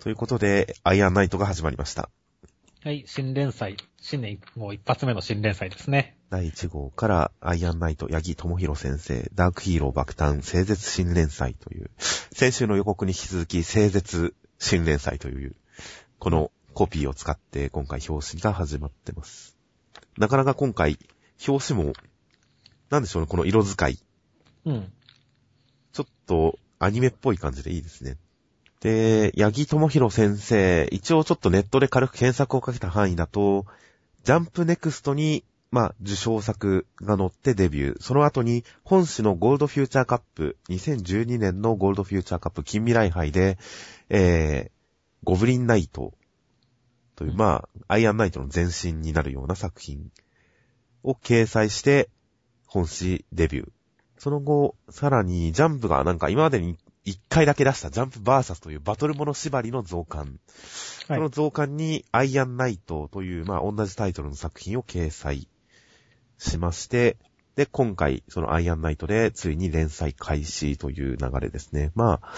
ということで、アイアンナイトが始まりました。はい、新連載。新年もう一発目の新連載ですね。第1号からアイアンナイト、八木智弘先生、ダークヒーロー爆誕、聖絶新連載という、先週の予告に引き続き、聖絶新連載という、このコピーを使って今回表紙が始まってます。なかなか今回、表紙も、なんでしょうね、この色使い。うん。ちょっとアニメっぽい感じでいいですね。で、八木智弘先生、一応ちょっとネットで軽く検索をかけた範囲だと、ジャンプネクストに、まあ、受賞作が載ってデビュー。その後に、本誌のゴールドフューチャーカップ、2012年のゴールドフューチャーカップ近未来杯で、えー、ゴブリンナイトという、うんまあ、アイアンナイトの前身になるような作品を掲載して、本誌デビュー。その後、さらに、ジャンプがなんか今までに一回だけ出したジャンプバーサスというバトルモノ縛りの増刊。はいその増刊にアイアンナイトという、まあ同じタイトルの作品を掲載しまして、で、今回、そのアイアンナイトでついに連載開始という流れですね。まあ、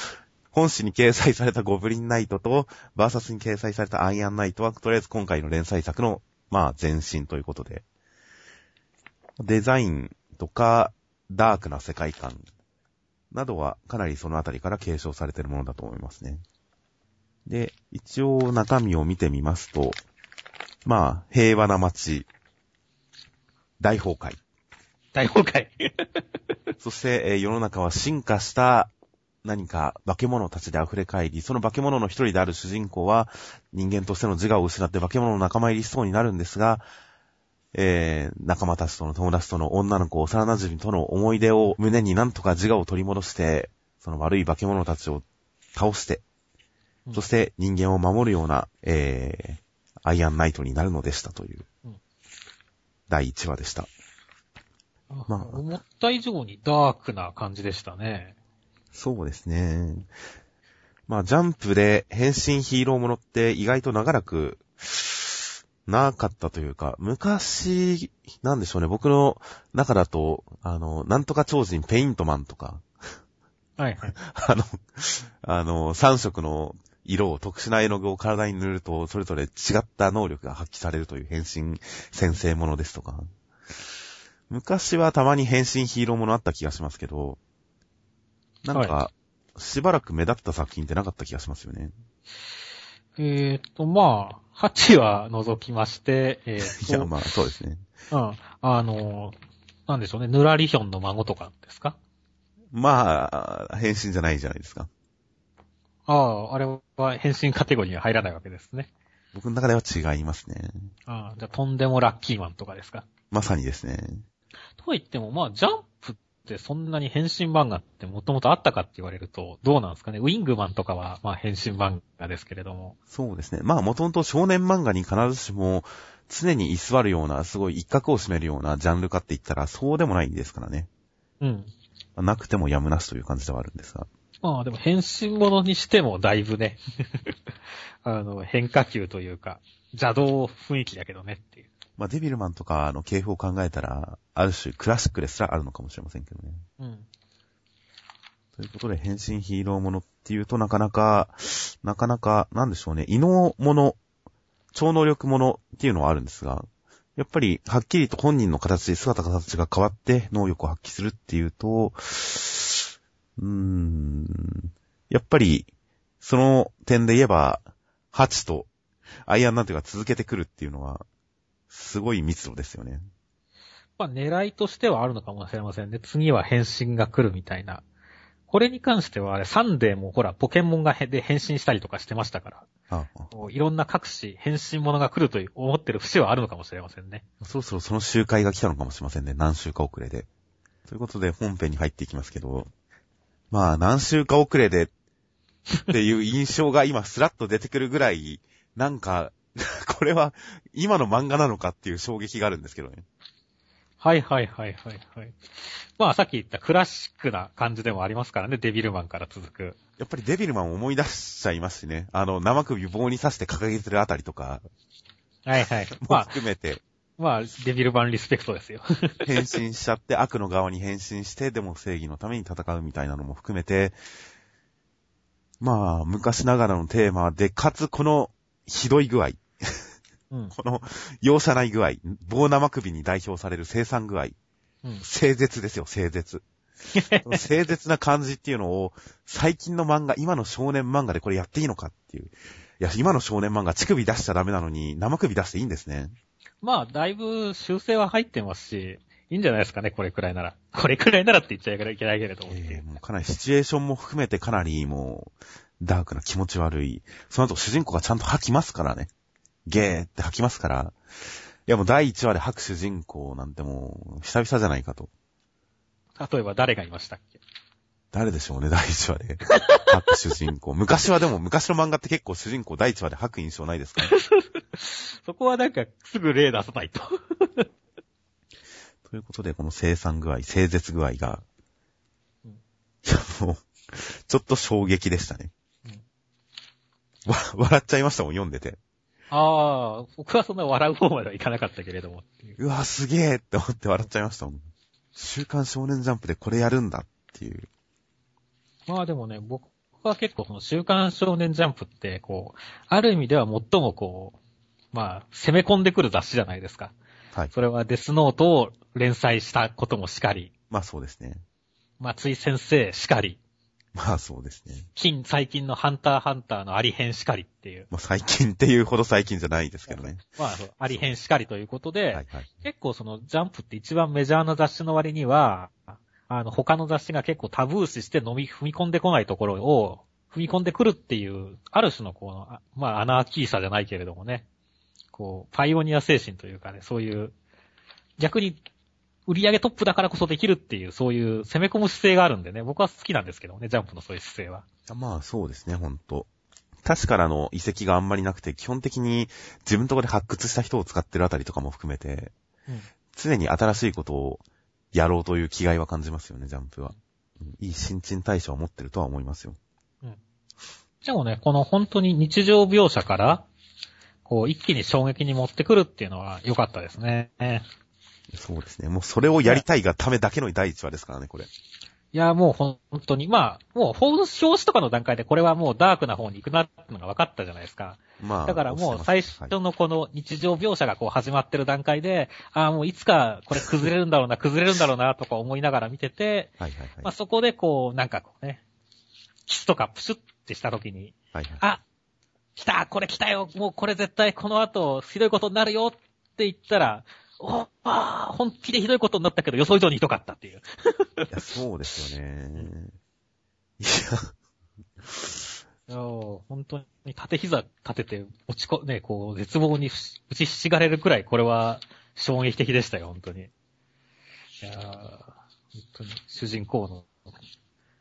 本誌に掲載されたゴブリンナイトと、バーサスに掲載されたアイアンナイトは、とりあえず今回の連載作の、まあ、前身ということで、デザインとか、ダークな世界観などはかなりそのあたりから継承されているものだと思いますね。で、一応中身を見てみますと、まあ、平和な街、大崩壊。大崩壊。そして、えー世の中は進化した何か化け物たちで溢れ返り、その化け物の一人である主人公は人間としての自我を失って化け物の仲間入りしそうになるんですが、えー仲間たちとの友達との女の子、幼馴染との思い出を胸になんとか自我を取り戻して、その悪い化け物たちを倒して、そして人間を守るような、えーアイアンナイトになるのでしたといううん、第1話でした。まあ思った以上にダークな感じでしたね。そうですね。まあ、ジャンプで変身ヒーローものって意外と長らくなかったというか、昔、なんでしょうね、僕の中だと、あの、なんとか超人ペイントマンとか、はいはい。あの、あの、3色の色を、特殊な絵の具を体に塗ると、それぞれ違った能力が発揮されるという変身先生ものですとか。昔はたまに変身ヒーローものあった気がしますけど、なんか、はしばらく目立った作品ってなかった気がしますよね。えーっと、まあ、8は除きまして、えーっ いや、と、まあ、そうですね。うん、あの、なんでしょうね、ヌラリヒョンの孫とかですか？まあ、変身じゃないじゃないですか。ああ、あれは変身カテゴリーには入らないわけですね。僕の中では違いますね。ああ、じゃあとんでもラッキーマンとかですか？まさにですね。とは言っても、まあ、ジャンプってそんなに変身漫画ってもともとあったかって言われると、どうなんですかね。ウィングマンとかは、まあ、変身漫画ですけれども。そうですね。まあ、もともと少年漫画に必ずしも、常に居座るような、すごい一角を占めるようなジャンルかって言ったら、そうでもないんですからね。うん。なくてもやむなしという感じではあるんですが。まあ、でも変身ものにしてもだいぶね、あの、変化球というか、邪道雰囲気だけどねっていう。まあ、デビルマンとかの系譜を考えたら、ある種クラシックですらあるのかもしれませんけどね。うん。ということで、変身ヒーローものっていうとなかなか、なかなか、なんでしょうね、異能もの、超能力ものっていうのはあるんですが、やっぱり、はっきりと本人の形、姿形が変わって能力を発揮するっていうと、うーん、やっぱり、その点で言えば、ハチとアイアンなんていうか続けてくるっていうのは、すごい密度ですよね。まあ、狙いとしてはあるのかもしれませんね。次は変身が来るみたいな。これに関しては、あれ、サンデーもほら、ポケモンがへで変身したりとかしてましたから、あいろんな各種変身ものが来るという思ってる節はあるのかもしれませんね。そろそろその集会が来たのかもしれませんね。何週か遅れで。ということで本編に入っていきますけど、まあ何週か遅れでっていう印象が今スラッと出てくるぐらい、なんか、これは今の漫画なのかっていう衝撃があるんですけどね。はいはいはいはいはい。まあさっき言ったクラシックな感じでもありますからね、デビルマンから続く。やっぱりデビルマンを思い出しちゃいますしね。あの、生首棒に刺して掲げてるあたりとかはいはい。も まあ、含めて、まあ、デビル版リスペクトですよ。変身しちゃって悪の側に変身して、でも正義のために戦うみたいなのも含めて、まあ、昔ながらのテーマで、かつこのひどい具合、うん。この容赦ない具合、棒生首に代表される生産具合、うん。清絶ですよ、清絶。清絶な感じっていうのを、最近の漫画、今の少年漫画でこれやっていいのかっていう。いや、今の少年漫画、乳首出しちゃダメなのに、生首出していいんですね。まあ、だいぶ修正は入ってますし、いいんじゃないですかね、これくらいなら。これくらいならって言っちゃいけないけれども。えーもうかなりシチュエーションも含めてかなりもう、ダークな気持ち悪い。その後主人公がちゃんと吐きますからね。ゲーって吐きますから。いやもう第1話で吐く主人公なんてもう、久々じゃないかと。例えば誰がいましたっけ？誰でしょうね、第1話で。吐く主人公。昔はでも、昔の漫画って結構主人公第1話で吐く印象ないですか？そこはなんかすぐ例出さないと。ということで、この生産具合、清絶具合が、うんいや、もう、ちょっと衝撃でしたね。わ、笑っちゃいましたもん、読んでて。ああ、僕はそんな笑う方まではいかなかったけれども。うわ、すげえって思って笑っちゃいましたもん。週刊少年ジャンプでこれやるんだっていう。まあでもね、僕は結構その週刊少年ジャンプって、こう、ある意味では最もこう、まあ、攻め込んでくる雑誌じゃないですか。はい。それはデスノートを連載したこともしかり、まあそうですね。松井先生しかり、まあそうですね。近、最近のハンターハンターのアリ編しかりっていう、まあ最近っていうほど最近じゃないですけどね。まあ、そうアリ編しかりということで、はいはい。結構そのジャンプって一番メジャーな雑誌の割には、あの、他の雑誌が結構タブー視して飲み、踏み込んでこないところを、踏み込んでくるっていう、ある種のこの、あまあ、アナーキーさじゃないけれどもね、こう、パイオニア精神というかね、そういう、逆に、売上トップだからこそできるっていう、そういう攻め込む姿勢があるんでね、僕は好きなんですけどね、ジャンプのそういう姿勢は。まあそうですね、ほんと。確からの遺跡があんまりなくて、基本的に自分のところで発掘した人を使ってるあたりとかも含めて、うん常に新しいことをやろうという気概は感じますよね、ジャンプは。うんいい新陳代謝を持ってるとは思いますよ。でもね、この本当に日常描写から、こう、一気に衝撃に持ってくるっていうのは良かったですね。そうですね。もうそれをやりたいがためだけの第一話ですからね、これ。いや、もう本当に、まあ、もう表紙とかの段階でこれはもうダークな方に行くなってのが分かったじゃないですか。まあ。だからもう最初のこの日常描写がこう始まってる段階で、ああ、もういつかこれ崩れるんだろうな、崩れるんだろうなとか思いながら見てて、はいはいはい。まあそこでこう、なんかこうね、キスとかプシュってした時に、はいはい。あ、来たこれ来たよもうこれ絶対この後ひどいことになるよって言ったら、おあー本気でひどいことになったけど予想以上にひどかったっていう。いや、そうですよね。いや、お本当に縦膝立てて落ちこ、ね、こう、絶望に打ちひしがれるくらい、これは衝撃的でしたよ、本当に。いやー本当に主人公の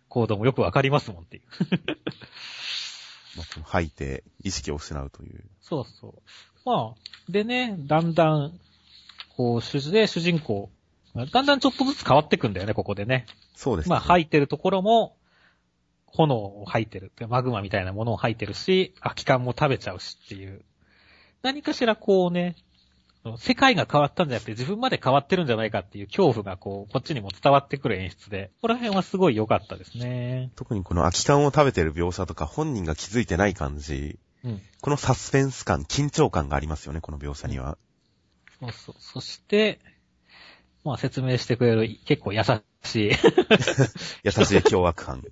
行動もよくわかりますもんっていう。まあ、吐いて意識を失うという。そうそう。まあ、でね、だんだん、こう、主で主人公、だんだんちょっとずつ変わってくんだよね、ここでね。そうですね。まあ、吐いてるところも、炎を吐いてる。マグマみたいなものを吐いてるし、空き缶も食べちゃうしっていう。何かしらこうね、世界が変わったんじゃなくて自分まで変わってるんじゃないかっていう恐怖がこう、こっちにも伝わってくる演出で、ここら辺はすごい良かったですね。特にこの空き缶を食べてる描写とか本人が気づいてない感じ、うん。このサスペンス感、緊張感がありますよね、この描写には。そうそう。そして、まあ説明してくれる結構優しい 優しい凶悪犯。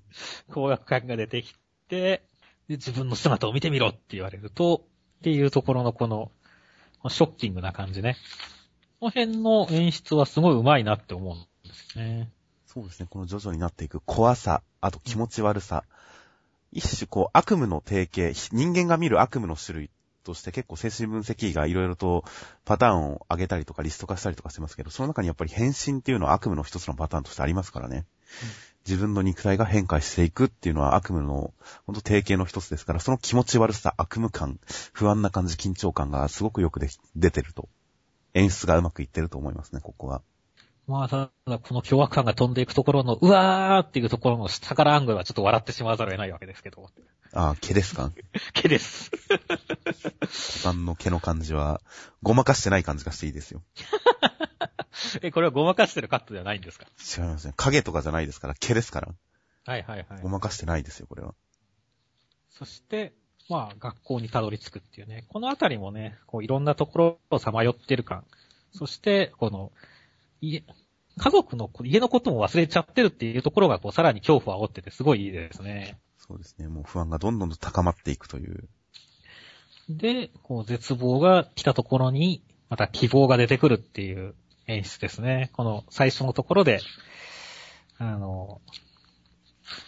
高額感が出てきて、で自分の姿を見てみろって言われると、っていうところのこの、ショッキングな感じね。この辺の演出はすごい上手いなって思うんですね。そうですね、この徐々になっていく怖さ、あと気持ち悪さ。一種こう悪夢の定型、人間が見る悪夢の種類として結構精神分析医がいろいろとパターンを上げたりとかリスト化したりとかしてますけど、その中にやっぱり変身っていうのは悪夢の一つのパターンとしてありますからね。自分の肉体が変化していくっていうのは悪夢の本当定型の一つですから、その気持ち悪さ、悪夢感、不安な感じ、緊張感がすごくよくで出てると。演出がうまくいってると思いますね、ここは。まあ、ただ、この凶悪感が飛んでいくところの、うわーっていうところの下からアングルはちょっと笑ってしまわざるを得ないわけですけど。ああ、毛ですか？毛です。股間の毛の感じは、ごまかしてない感じがしていいですよ。え、これはごまかしてるカットではないんですか？違いますね。影とかじゃないですから、毛ですから。はいはいはいご。まかしてないですよ、これは。そして、まあ、学校にたどり着くっていうね。このあたりもね、こう、いろんなところをさまよってる感。そして、この、家、家族の、家のことも忘れちゃってるっていうところが、こう、さらに恐怖を煽ってて、すごいいいですね。そうですね。もう不安がどんどんと高まっていくという。で、こう、絶望が来たところに、また希望が出てくるっていう演出ですね。この最初のところで、あの、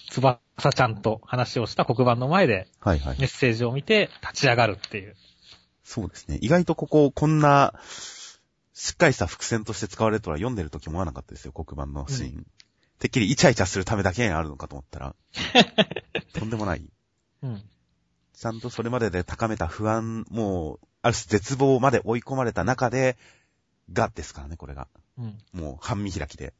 つばさちゃんと話をした黒板の前ではいはいメッ。セージを見て立ち上がるっていう。そうですね。意外とここ、こんな、しっかりした伏線として使われるとは読んでる時思わなかったですよ、黒板のシーン。てっきりイチャイチャするためだけにあるのかと思ったら、とんでもない。うん。ちゃんとそれまでで高めた不安、もう、ある種絶望まで追い込まれた中で、がですからね、これが。うん。もう半見開きで。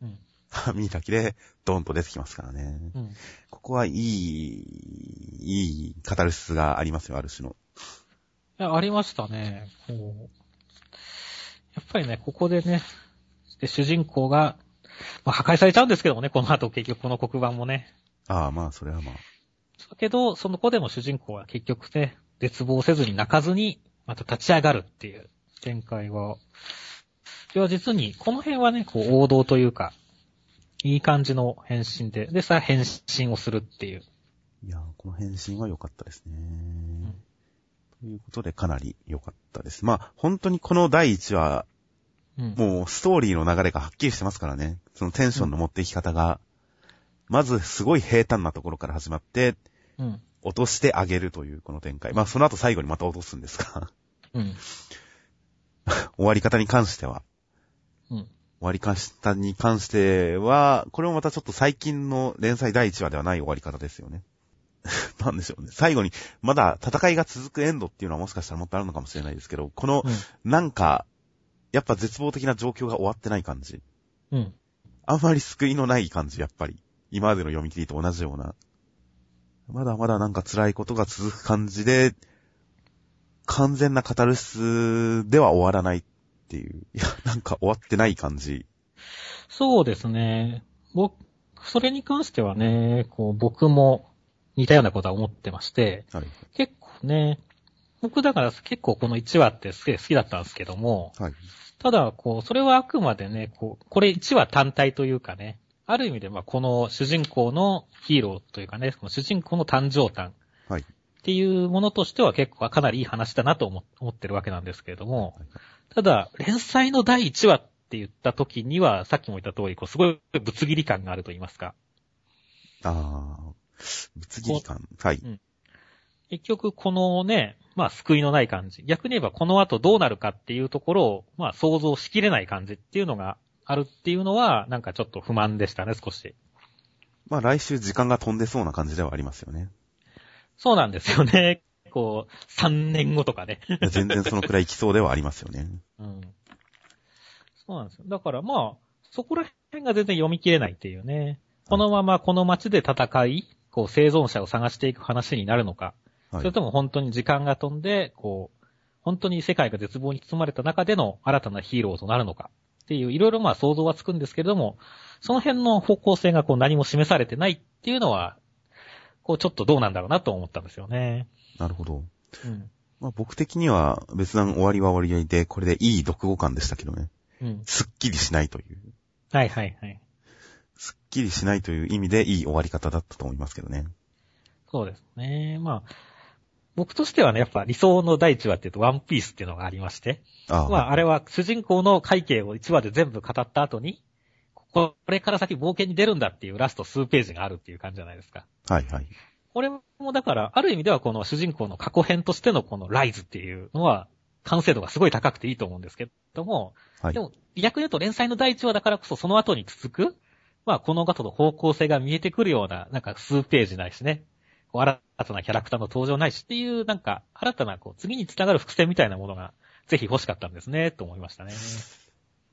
うん。半見開きで、ドーンと出てきますからね。うん。ここはいい、いいカタルシスがありますよ、ある種の。いや、ありましたね。こう。やっぱりね、ここでね、で主人公が、まあ、破壊されちゃうんですけどもね、この後結局この黒板もね。ああ、まあ、それはまあ。だけど、その子でも主人公は結局ね、絶望せずに泣かずに、また立ち上がるっていう展開は、いや、実に、この辺はね、こう、王道というか、いい感じの変身で、で、さあ変身をするっていう。いやー、この変身は良かったですね。ということで、かなり良かったです。まあ、本当にこの第1話、うん。もうストーリーの流れがはっきりしてますからね。そのテンションの持っていき方が、まずすごい平坦なところから始まって、うん。落としてあげるというこの展開。まあ、その後最後にまた落とすんですが、うん。終わり方に関しては、うん。終わり方に関しては、これもまたちょっと最近の連載第1話ではない終わり方ですよね。なんでしょうね。最後に、まだ戦いが続くエンドっていうのはもしかしたらもっとあるのかもしれないですけど、この、なんか、やっぱ絶望的な状況が終わってない感じ。うん。あんまり救いのない感じ、やっぱり。今までの読み切りと同じような。まだまだなんか辛いことが続く感じで、完全なカタルシスでは終わらないっていう。いや、なんか終わってない感じ。そうですね。僕、それに関してはね、こう、僕も似たようなことは思ってまして、はい。結構ね、僕だから結構この1話ってすげえ好きだったんですけども、はい。ただ、こう、それはあくまでね、こう、これ1話単体というかね、ある意味で、まあ、この主人公のヒーローというかね、この主人公の誕生誕はい。っていうものとしては結構かなりいい話だなと思思ってるわけなんですけれどもはい、ただ、連載の第1話って言った時には、さっきも言った通り、こう、すごいぶつ切り感があると言いますか。ああ、ぶつ切り感。はい。結局、このね、まあ、救いのない感じ。逆に言えば、この後どうなるかっていうところを、まあ、想像しきれない感じっていうのがあるっていうのは、なんかちょっと不満でしたね、少し。まあ来週時間が飛んでそうな感じではありますよね。そうなんですよね。こう、3年後とかね。全然そのくらい来そうではありますよね。うん。そうなんですよ。だからまあ、そこら辺が全然読み切れないっていうね。このままこの街で戦い、こう生存者を探していく話になるのか。はいそれ。とも本当に時間が飛んで、こう、本当に世界が絶望に包まれた中での新たなヒーローとなるのか。っていう、いろいろまあ想像はつくんですけれども、その辺の方向性がこう何も示されてないっていうのは、こうちょっとどうなんだろうなと思ったんですよね。なるほど。うん。まあ僕的には別段終わりは終わりで、これでいい読後感でしたけどね。うん。すっきりしないという。はいはいはい。すっきりしないという意味でいい終わり方だったと思いますけどね。そうですね。まあ、僕としてはね、やっぱ理想の第一話っていうと、ワンピースっていうのがありまして。ああ、まあ、あれは主人公の背景を1話で全部語った後に、これから先冒険に出るんだっていうラスト数ページがあるっていう感じじゃないですか。はいはい。これもだから、ある意味ではこの主人公の過去編としてのこのライズっていうのは、完成度がすごい高くていいと思うんですけども、はいで。も逆に言うと連載の第1話だからこそその後に続く、まあこの後の方向性が見えてくるような、なんか数ページないしね、こう新たなキャラクターの登場ないしっていう、なんか新たなこう次に繋がる伏線みたいなものがぜひ欲しかったんですね、と思いましたね。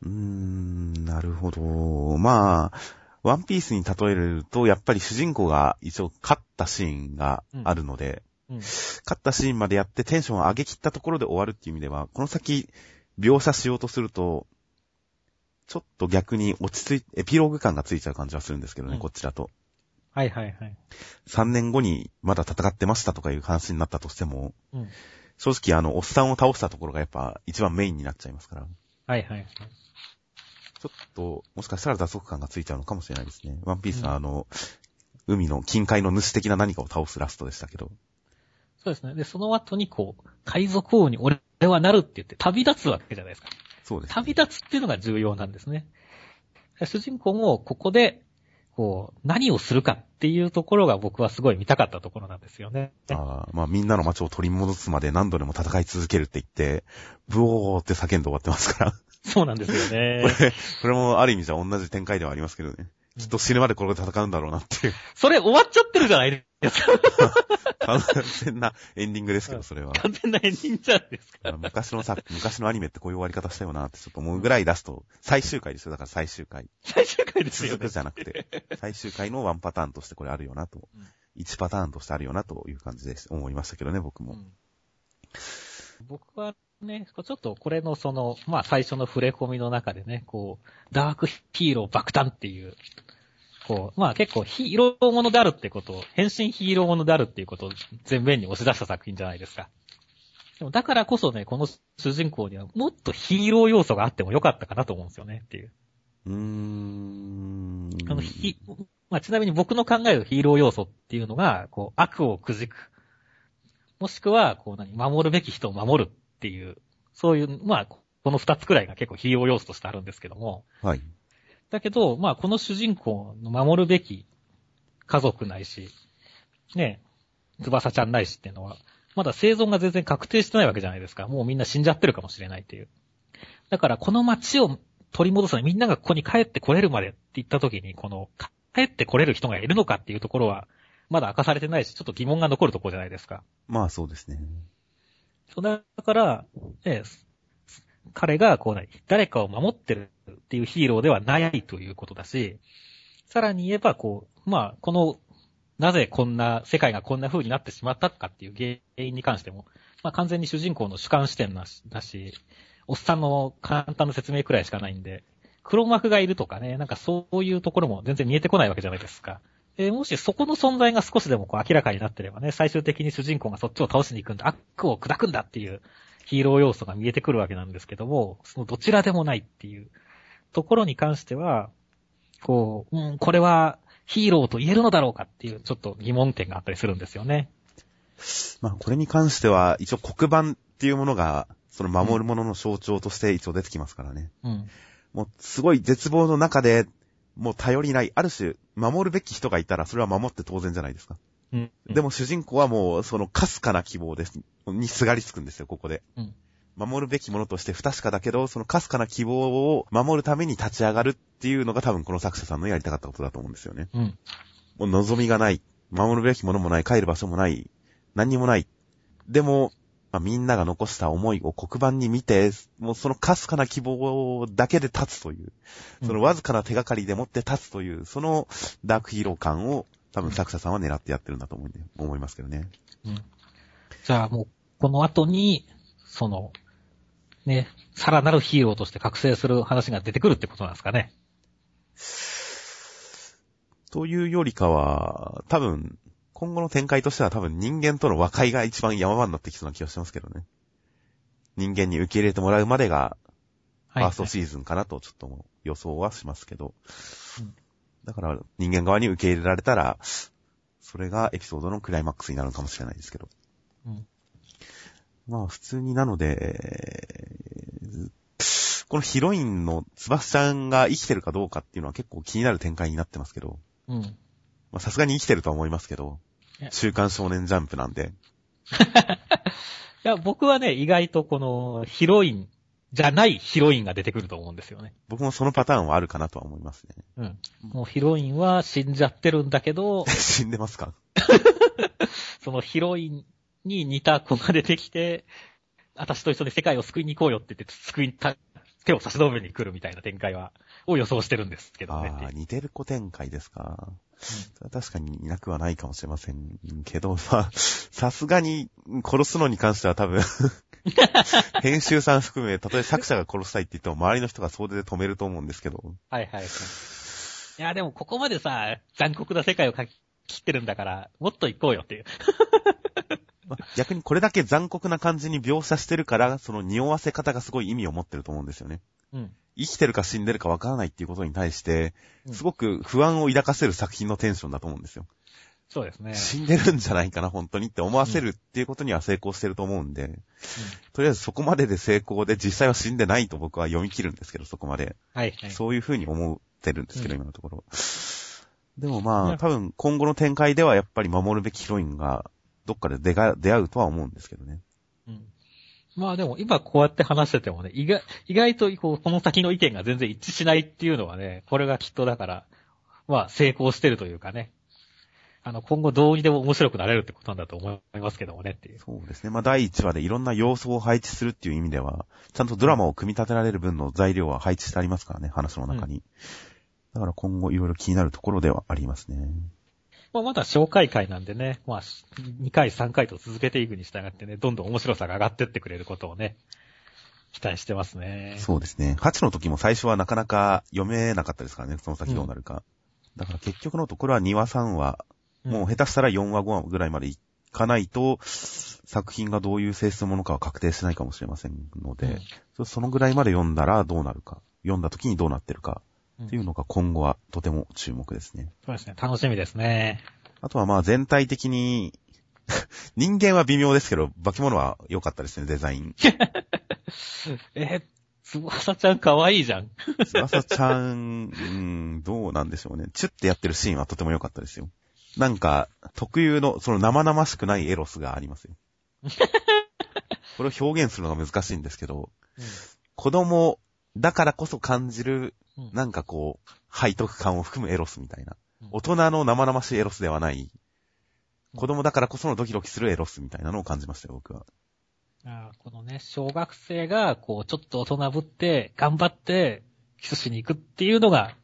うーん、なるほど。まあ、ワンピースに例えると、やっぱり主人公が一応勝ったシーンがあるので、うん。勝ったシーンまでやってテンションを上げ切ったところで終わるっていう意味では、この先描写しようとすると、ちょっと逆に落ち着いエピローグ感がついちゃう感じはするんですけどね、うんこっちだと。はいはいはい。3年後にまだ戦ってましたとかいう話になったとしても、うん。正直あの、おっさんを倒したところがやっぱ一番メインになっちゃいますから、はいはいはい。ちょっと、もしかしたら脱足感がついちゃうのかもしれないですね。ワンピースはうんあの、海の近海の主的な何かを倒すラストでしたけど、そうですね。で、その後にこう、海賊王に俺はなるって言って旅立つわけじゃないですか。そうです。旅立つっていうのが重要なんですね。主人公もここで、こう、何をするかっていうところが僕はすごい見たかったところなんですよね。あーまあみんなの街を取り戻すまで何度でも戦い続けるって言って、ブオーって叫んで終わってますから。そうなんですよこね。れ、これもある意味じゃ同じ展開ではありますけどね。きっと死ぬまでこれで戦うんだろうなっていう、それ終わっちゃってるじゃないですか。完全なエンディングですけど、それは。完全なエンディングじゃないですか。昔のさ、昔のアニメってこういう終わり方したよなってちょっと思うぐらいラスト、最終回ですよ。だから最終回。最終回ですよね。続くじゃなくて、最終回のワンパターンとしてこれあるよなとうん、1パターンとしてあるよなという感じで思いましたけどね、僕も。うん僕はね、ちょっとこれのその、まあ最初の触れ込みの中でね、こう、ダークヒーロー爆誕っていう、こう、まあ結構ヒーローものであるってことを、変身ヒーローものであるっていうことを前面に押し出した作品じゃないですか。でもだからこそね、この主人公にはもっとヒーロー要素があってもよかったかなと思うんですよねっていう。うーん。あの、ひ、まあ、ちなみに僕の考えるヒーロー要素っていうのが、こう、悪をくじく。もしくは、こう何、守るべき人を守るっていう、そういう、まあ、この二つくらいが結構ヒーロー要素としてあるんですけども。はい。だけど、まあ、この主人公の守るべき家族ないし、ね、翼ちゃんないしっていうのは、まだ生存が全然確定してないわけじゃないですか。もうみんな死んじゃってるかもしれないっていう。だから、この街を取り戻すのにみんながここに帰ってこれるまでって言った時に、この、帰ってこれる人がいるのかっていうところは、まだ明かされてないし、ちょっと疑問が残るところじゃないですか。まあそうですね。そうだから、え彼がこう何、誰かを守ってるっていうヒーローではないということだし、さらに言えばこう、まあ、この、なぜこんな、世界がこんな風になってしまったかっていう原因に関しても、まあ完全に主人公の主観視点だし、だしおっさんの簡単な説明くらいしかないんで、黒幕がいるとかね、なんかそういうところも全然見えてこないわけじゃないですか。えーもしそこの存在が少しでもこう明らかになってればね、最終的に主人公がそっちを倒しに行くんだ、悪を砕くんだっていうヒーロー要素が見えてくるわけなんですけども、そのどちらでもないっていうところに関しては、こう、うん、これはヒーローと言えるのだろうかっていうちょっと疑問点があったりするんですよね。まあこれに関しては、一応黒板っていうものが、その守るものの象徴として一応出てきますからね。うん。もうすごい絶望の中で、もう頼りない、ある種、守るべき人がいたら、それは守って当然じゃないですか。うん。でも主人公はもう、その、かすかな希望です。にすがりつくんですよ、ここで。うん守るべきものとして不確かだけど、そのかすかな希望を守るために立ち上がるっていうのが多分この作者さんのやりたかったことだと思うんですよね。うん。もう望みがない。守るべきものもない。帰る場所もない。何にもない。でも、まあ、みんなが残した思いを黒板に見て、もうそのかすかな希望だけで立つという、そのわずかな手がかりでもって立つという、そのダークヒーロー感を多分作者さんは狙ってやってるんだと思うんで思いますけどね。うん。じゃあもう、この後に、その、ね、さらなるヒーローとして覚醒する話が出てくるってことなんですかね。というよりかは、多分、今後の展開としては多分人間との和解が一番山場になってきそうな気がしますけどね。人間に受け入れてもらうまでが、フはい。ァーストシーズンかなとちょっと予想はしますけど。うんだから人間側に受け入れられたら、それがエピソードのクライマックスになるのかもしれないですけど。うんまあ普通になので、このヒロインのつばしちゃんが生きてるかどうかっていうのは結構気になる展開になってますけど、うん。まあさすがに生きてるとは思いますけど週刊少年ジャンプなんで。いや、僕はね、意外とこの、ヒロインじゃないヒロインが出てくると思うんですよね。僕もそのパターンはあるかなとは思いますね。うん。もうヒロインは死んじゃってるんだけど、死んでますか？そのヒロインに似た子が出てきて、私と一緒に世界を救いに行こうよって言って、救いた、手を差し伸べに来るみたいな展開は、を予想してるんですけどね。ああ、似てる子展開ですか。確かにいなくはないかもしれませんけど、まあ、さすがに殺すのに関しては多分、編集さん含め、たとえ作者が殺したいって言っても周りの人が総出で止めると思うんですけど。はいはいはい。いや、でもここまでさ、残酷な世界を描き切ってるんだから、もっと行こうよっていう。まあ逆にこれだけ残酷な感じに描写してるから、その匂わせ方がすごい意味を持ってると思うんですよね。うん。生きてるか死んでるかわからないっていうことに対して、うんすごく不安を抱かせる作品のテンションだと思うんですよ。そうですね。死んでるんじゃないかな、本当にって思わせるっていうことには成功してると思うんで、とりあえずそこまでで成功で実際は死んでないと僕は読み切るんですけど、そこまで。はい、はい。そういう風に思ってるんですけど、うん今のところ。でもまあ、多分今後の展開ではやっぱり守るべきヒロインがどっかで出が出会うとは思うんですけどね。うん。まあでも今こうやって話しててもね、意外、意外とこう、この先の意見が全然一致しないっていうのはね、これがきっとだから、まあ成功してるというかね。あの、今後どうにでも面白くなれるってことなんだと思いますけどもねっていう。そうですね。まあ第1話でいろんな要素を配置するっていう意味では、ちゃんとドラマを組み立てられる分の材料は配置してありますからね、話の中に。だから今後いろいろ気になるところではありますね。まあまだ紹介会なんでね、まあ2回3回と続けていくに従ってね、どんどん面白さが上がってってくれることをね、期待してますね。そうですね。8の時も最初はなかなか読めなかったですからね、その先どうなるか。だから結局のところは2話3話、もう下手したら4話5話ぐらいまでいかないと、作品がどういう性質のものかは確定しないかもしれませんので、うんそそのぐらいまで読んだらどうなるか、読んだ時にどうなってるかうんっていうのが今後はとても注目ですね。そうですね、楽しみですね。あとはまあ全体的に、人間は微妙ですけど、化け物は良かったですね、デザイン。え、つばさちゃん可愛いじゃん。翼ちゃん、うん、どうなんでしょうね。チュッてやってるシーンはとても良かったですよ。なんか、特有の、その生々しくないエロスがありますよ。これを表現するのが難しいんですけど、子供だからこそ感じる、うんなんかこう、背徳感を含むエロスみたいなうん。大人の生々しいエロスではない、子供だからこそのドキドキするエロスみたいなのを感じましたよ、僕は。あーこのね、小学生が、こう、ちょっと大人ぶって、頑張って、キスしに行くっていうのが、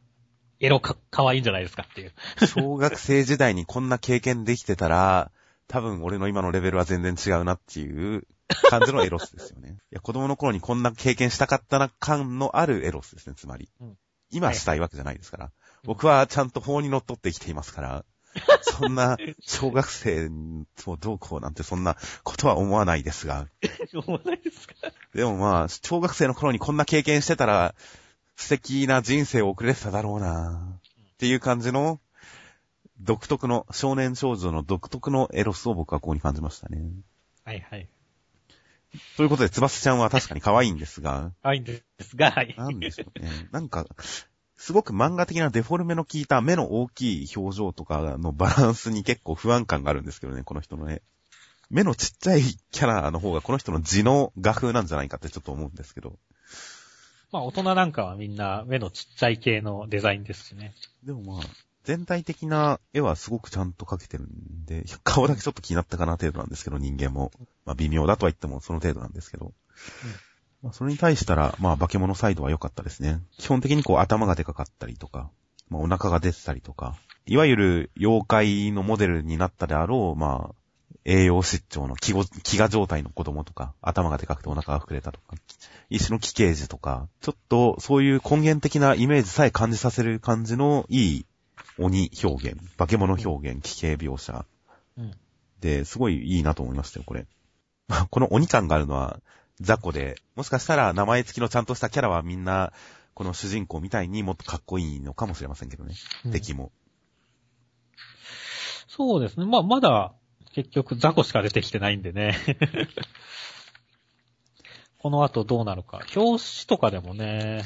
エロか、可愛いんじゃないですかっていう。小学生時代にこんな経験できてたら、多分俺の今のレベルは全然違うなっていう感じのエロスですよね。いや、子供の頃にこんな経験したかったな感のあるエロスですね、つまり。うん今したいわけじゃないですから。うん僕はちゃんと法に則って生きていますから、そんな小学生とどうこうなんてそんなことは思わないですが。思わないですか？でもまあ、小学生の頃にこんな経験してたら、素敵な人生を送れてただろうなっていう感じの、独特の、少年少女の独特のエロスを僕はここに感じましたね。はいはい。ということで、つばすちゃんは確かに可愛いんですが、可愛いんですが、はい。なんでしょうね。なんか、すごく漫画的なデフォルメの効いた目の大きい表情とかのバランスに結構不安感があるんですけどね、この人のね。目のちっちゃいキャラの方がこの人の字の画風なんじゃないかってちょっと思うんですけど。まあ大人なんかはみんな目のちっちゃい系のデザインですしね。でもまあ、全体的な絵はすごくちゃんと描けてるんで、顔だけちょっと気になったかな程度なんですけど、人間も。まあ微妙だとは言ってもその程度なんですけど。まあそれに対したら、まあ化け物サイドは良かったですね。基本的にこう頭がでかかったりとか、まあお腹が出てたりとか、いわゆる妖怪のモデルになったであろう、まあ、栄養失調の飢餓状態の子供とか、頭がでかくてお腹が膨れたとか、石の奇形児とか、ちょっとそういう根源的なイメージさえ感じさせる感じのいい鬼表現、化け物表現、奇形描写うん。で、すごいいいなと思いましたよ、これ。ま あこの鬼感があるのは雑魚で、もしかしたら名前付きのちゃんとしたキャラはみんな、この主人公みたいにもっとかっこいいのかもしれませんけどね。うん敵も。そうですね。まあまだ結局雑魚しか出てきてないんでね。この後どうなるか。表紙とかでもね、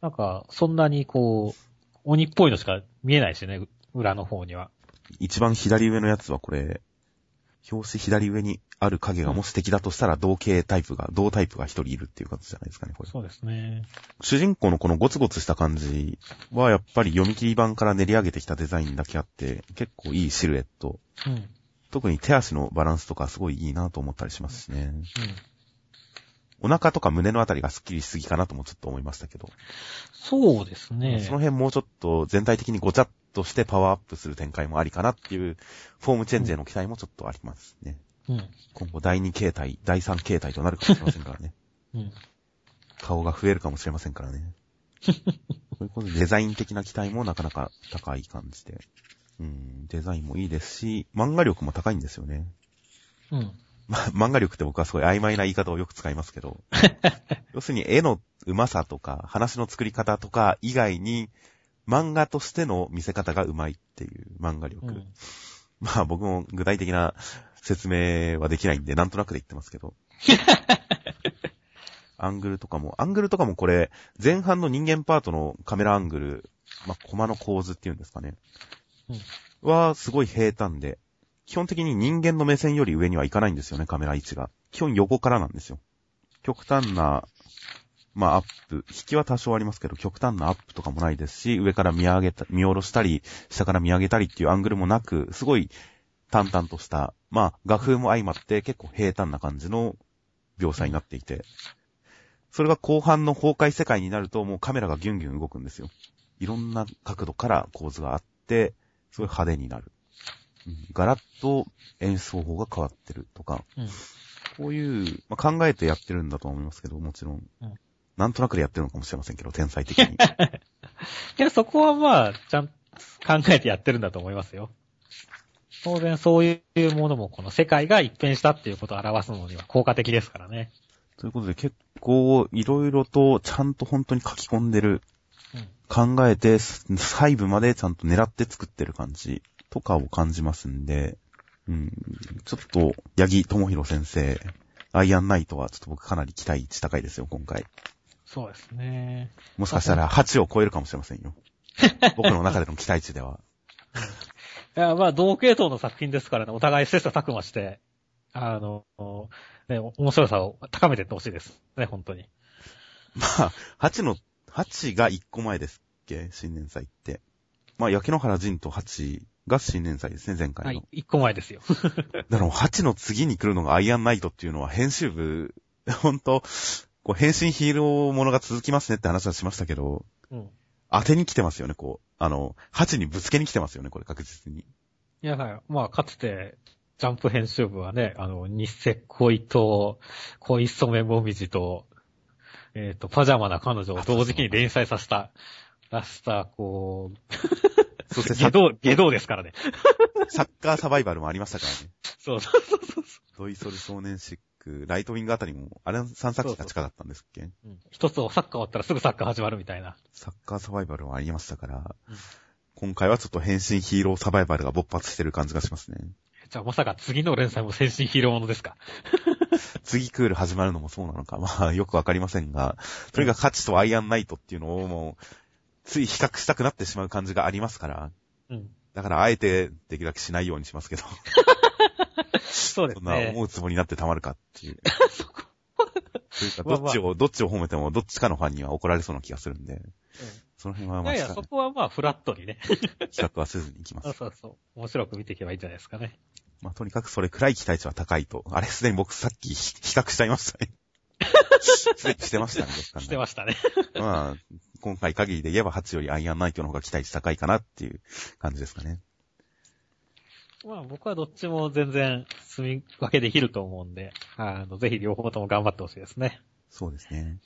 なんかそんなにこう、鬼っぽいのしか見えないしね、裏の方には。一番左上のやつはこれ、表紙左上にある影がもし敵だとしたら同型タイプが、同タイプが一人いるっていう形じゃないですかね、これ。そうですね。主人公のこのゴツゴツした感じはやっぱり読み切り版から練り上げてきたデザインだけあって、結構いいシルエット。うん。特に手足のバランスとかすごいいいなと思ったりしますしね。うん。お腹とか胸のあたりがスッキリしすぎかなともちょっと思いましたけど。そうですね。その辺もうちょっと全体的にごちゃっとしてパワーアップする展開もありかなっていう、フォームチェンジへの期待もちょっとありますね。うん。今後第2形態、第3形態となるかもしれませんからね。うん。顔が増えるかもしれませんからね。そういうことでデザイン的な期待もなかなか高い感じで。うん、デザインもいいですし、漫画力も高いんですよね。うん。ま、漫画力って僕はすごい曖昧な言い方をよく使いますけど、要するに絵の上手さとか、話の作り方とか以外に、漫画としての見せ方が上手いっていう漫画力。うん。まあ僕も具体的な説明はできないんで、なんとなくで言ってますけど。アングルとかも、アングルとかもこれ、前半の人間パートのカメラアングル、まあ、コマの構図っていうんですかね。は、すごい平坦で、基本的に人間の目線より上には行かないんですよね、カメラ位置が。基本横からなんですよ。極端な、まあ、アップ、引きは多少ありますけど、極端なアップとかもないですし、上から見上げた、見下ろしたり、下から見上げたりっていうアングルもなく、すごい淡々とした、まあ、画風も相まって結構平坦な感じの描写になっていて、それが後半の崩壊世界になるともうカメラがギュンギュン動くんですよ。いろんな角度から構図があって、すごい派手になる。うんガラッと演出方法が変わってるとか、うんこういう、まあ、考えてやってるんだと思いますけど、もちろん。うんなんとなくでやってるのかもしれませんけど、天才的に。けどそこはまあ、ちゃんと考えてやってるんだと思いますよ。当然そういうものもこの世界が一変したっていうことを表すのには効果的ですからね。ということで結構いろいろとちゃんと本当に書き込んでる、うん。考えて細部までちゃんと狙って作ってる感じとかを感じますんで、うん、ちょっと、八木智弘先生、アイアンナイトはちょっと僕かなり期待値高いですよ、今回。そうですね。もしかしたら8を超えるかもしれませんよ。僕の中での期待値では。いや、まあ、同系統の作品ですからね、お互い切磋琢磨して、あの、ね、面白さを高めていってほしいです。ね、本当に。まあ、8の、8が1個前ですっけ？新年祭って。まあ、焼け野原仁と8が新年祭ですね、前回の。はい、一個前ですよ。だからもう8の次に来るのがアイアンナイトっていうのは編集部、ほんと、こう変身ヒーローものが続きますねって話はしましたけど、うん。当てに来てますよね、こう。あの、8にぶつけに来てますよね、これ確実に。いや、はいまあ、かつて、ジャンプ編集部はね、あの、日赤恋と、恋染めもみじと、えっ、と、パジャマな彼女を同時期に連載させた、出した、こう、そしてサ下道、下道ですからね。サッカーサバイバルもありましたからね。そうそうそうそう。ドイソル少年シック、ライトウィングあたりも、あれ3作品が近かったんですっけ？うん一つをサッカー終わったらすぐサッカー始まるみたいな。サッカーサバイバルもありましたから、うん今回はちょっと変身ヒーローサバイバルが勃発してる感じがしますね。じゃあまさか次の連載も先進ヒーローものですか？次クール始まるのもそうなのか、まあよくわかりませんが、とにかく価値とアイアンナイトっていうのをもう、つい比較したくなってしまう感じがありますから、うん。だからあえてできるだけしないようにしますけど、そうですそんなね。思うつもりになってたまるかっていう。そこというか、まあどっちを、どっちを褒めても、どっちかのファンには怒られそうな気がするんで、その辺はいまあ、やいや、そこはまあ、フラットにね。比較はせずにいきます そう。そうそう。面白く見ていけばいいんじゃないですかね。まあ、とにかくそれくらい期待値は高いと。あれ、すでに僕さっき比比較しちゃいましたね。してましたね、してましたね。まあ、今回限りで言えば8よりアイアンナイトの方が期待値高いかなっていう感じですかね。まあ僕はどっちも全然積み分けできると思うんで、あの、ぜひ両方とも頑張ってほしいですね。そうですね。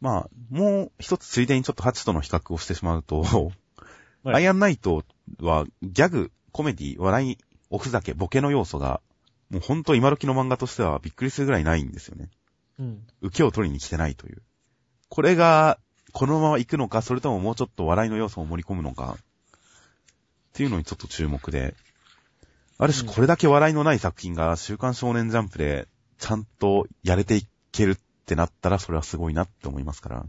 まあ、もう一つついでにちょっと8との比較をしてしまうと、はいアイアンナイトはギャグ、コメディ、笑い、おふざけ、ボケの要素が、もうほんと今時の漫画としてはびっくりするぐらいないんですよね。うん。受けを取りに来てないという。これが、このまま行くのか、それとももうちょっと笑いの要素を盛り込むのか、っていうのにちょっと注目で。ある種これだけ笑いのない作品が週刊少年ジャンプでちゃんとやれていけるってなったらそれはすごいなって思いますから。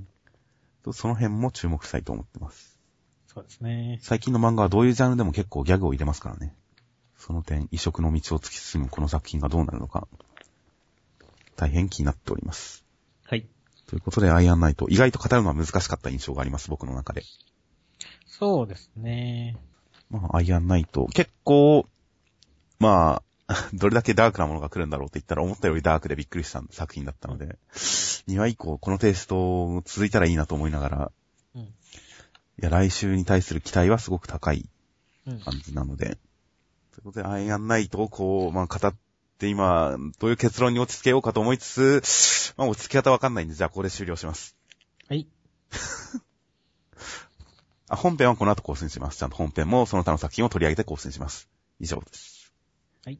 その辺も注目したいと思ってます。そうですね。最近の漫画はどういうジャンルでも結構ギャグを入れますからね。その点、異色の道を突き進むこの作品がどうなるのか、大変気になっております。はい。ということで、アイアンナイト、意外と語るのは難しかった印象があります、僕の中で。そうですね。まあ、アイアンナイト、結構、まあ、どれだけダークなものが来るんだろうって言ったら思ったよりダークでびっくりした作品だったので、2話以降このテイスト続いたらいいなと思いながら、うん。いや、来週に対する期待はすごく高いうん。感じなので、ということで、アイアンナイトをこう、まあ、語って今、どういう結論に落ち着けようかと思いつつ、まあ、落ち着き方わかんないんで、じゃあここで終了します。はい。あ、本編はこの後更新します。ちゃんと本編もその他の作品を取り上げて更新します。以上です。はい。